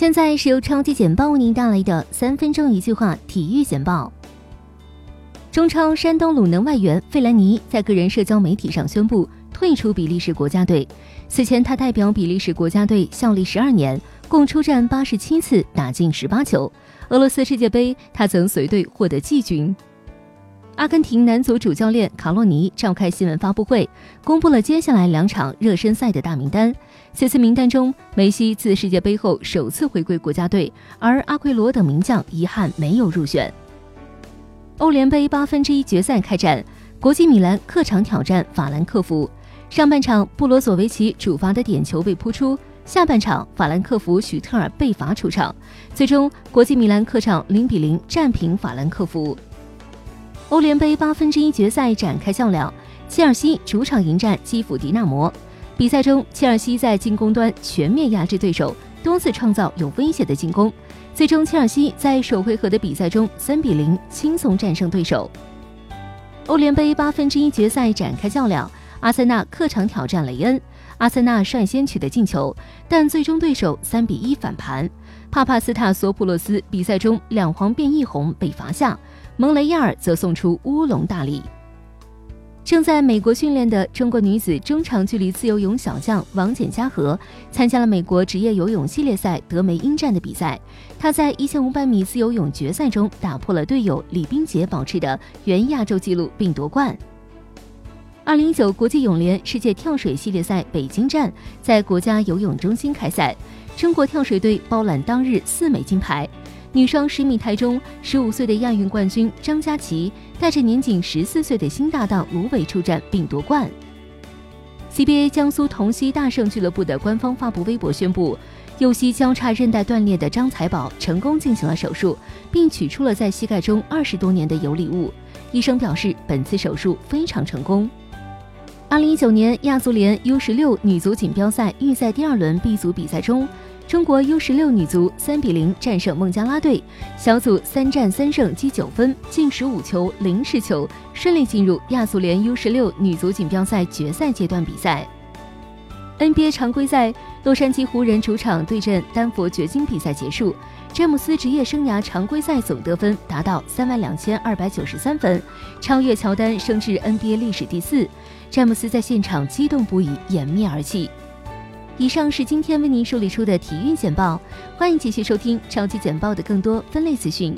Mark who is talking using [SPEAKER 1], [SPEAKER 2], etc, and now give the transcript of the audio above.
[SPEAKER 1] 现在是由超级简报为您带来的三分钟一句话体育简报。中超山东鲁能外援费兰尼在个人社交媒体上宣布退出比利时国家队。此前，他代表比利时国家队效力十二年，共出战八十七次，打进十八球。俄罗斯世界杯，他曾随队获得季军。阿根廷男足主教练卡洛尼召开新闻发布会，公布了接下来两场热身赛的大名单。此次名单中，梅西自世界杯后首次回归国家队，而阿奎罗等名将遗憾没有入选。欧联杯八分之一决赛开战，国际米兰客场挑战法兰克福。上半场，布罗佐维奇主罚的点球被扑出；下半场，法兰克福许特尔被罚出场。最终，国际米兰客场零比零战平法兰克福。欧联杯八分之一决赛展开较量，切尔西主场迎战基辅迪纳摩。比赛中，切尔西在进攻端全面压制对手，多次创造有威胁的进攻。最终，切尔西在首回合的比赛中三比零轻松战胜对手。欧联杯八分之一决赛展开较量，阿森纳客场挑战雷恩。阿森纳率先取得进球，但最终对手三比一反盘。帕帕斯塔索普洛斯比赛中两黄变一红被罚下。蒙雷亚尔则送出乌龙大礼。正在美国训练的中国女子中长距离自由泳小将王简嘉禾参加了美国职业游泳系列赛德梅因站的比赛。她在一千五百米自由泳决赛中打破了队友李冰洁保持的原亚洲纪录，并夺冠。二零一九国际泳联世界跳水系列赛北京站在国家游泳中心开赛，中国跳水队包揽当日四枚金牌。女双十米台中，十五岁的亚运冠军张佳琪带着年仅十四岁的新搭档卢伟出战并夺冠。CBA 江苏同曦大圣俱乐部的官方发布微博宣布，右膝交叉韧带断裂的张财宝成功进行了手术，并取出了在膝盖中二十多年的有理物。医生表示，本次手术非常成功。二零一九年亚足联 U 十六女足锦标赛预赛第二轮 B 组比赛中。中国 U 十六女足三比零战胜孟加拉队，小组三战三胜，积九分，进十五球，零失球，顺利进入亚足联 U 十六女足锦标赛决赛阶段比赛。NBA 常规赛，洛杉矶湖人主场对阵丹佛掘金比赛结束，詹姆斯职业生涯常规赛总得分达到三万两千二百九十三分，超越乔丹，升至 NBA 历史第四。詹姆斯在现场激动不已，掩面而泣。以上是今天为您梳理出的体育简报，欢迎继续收听超级简报的更多分类资讯。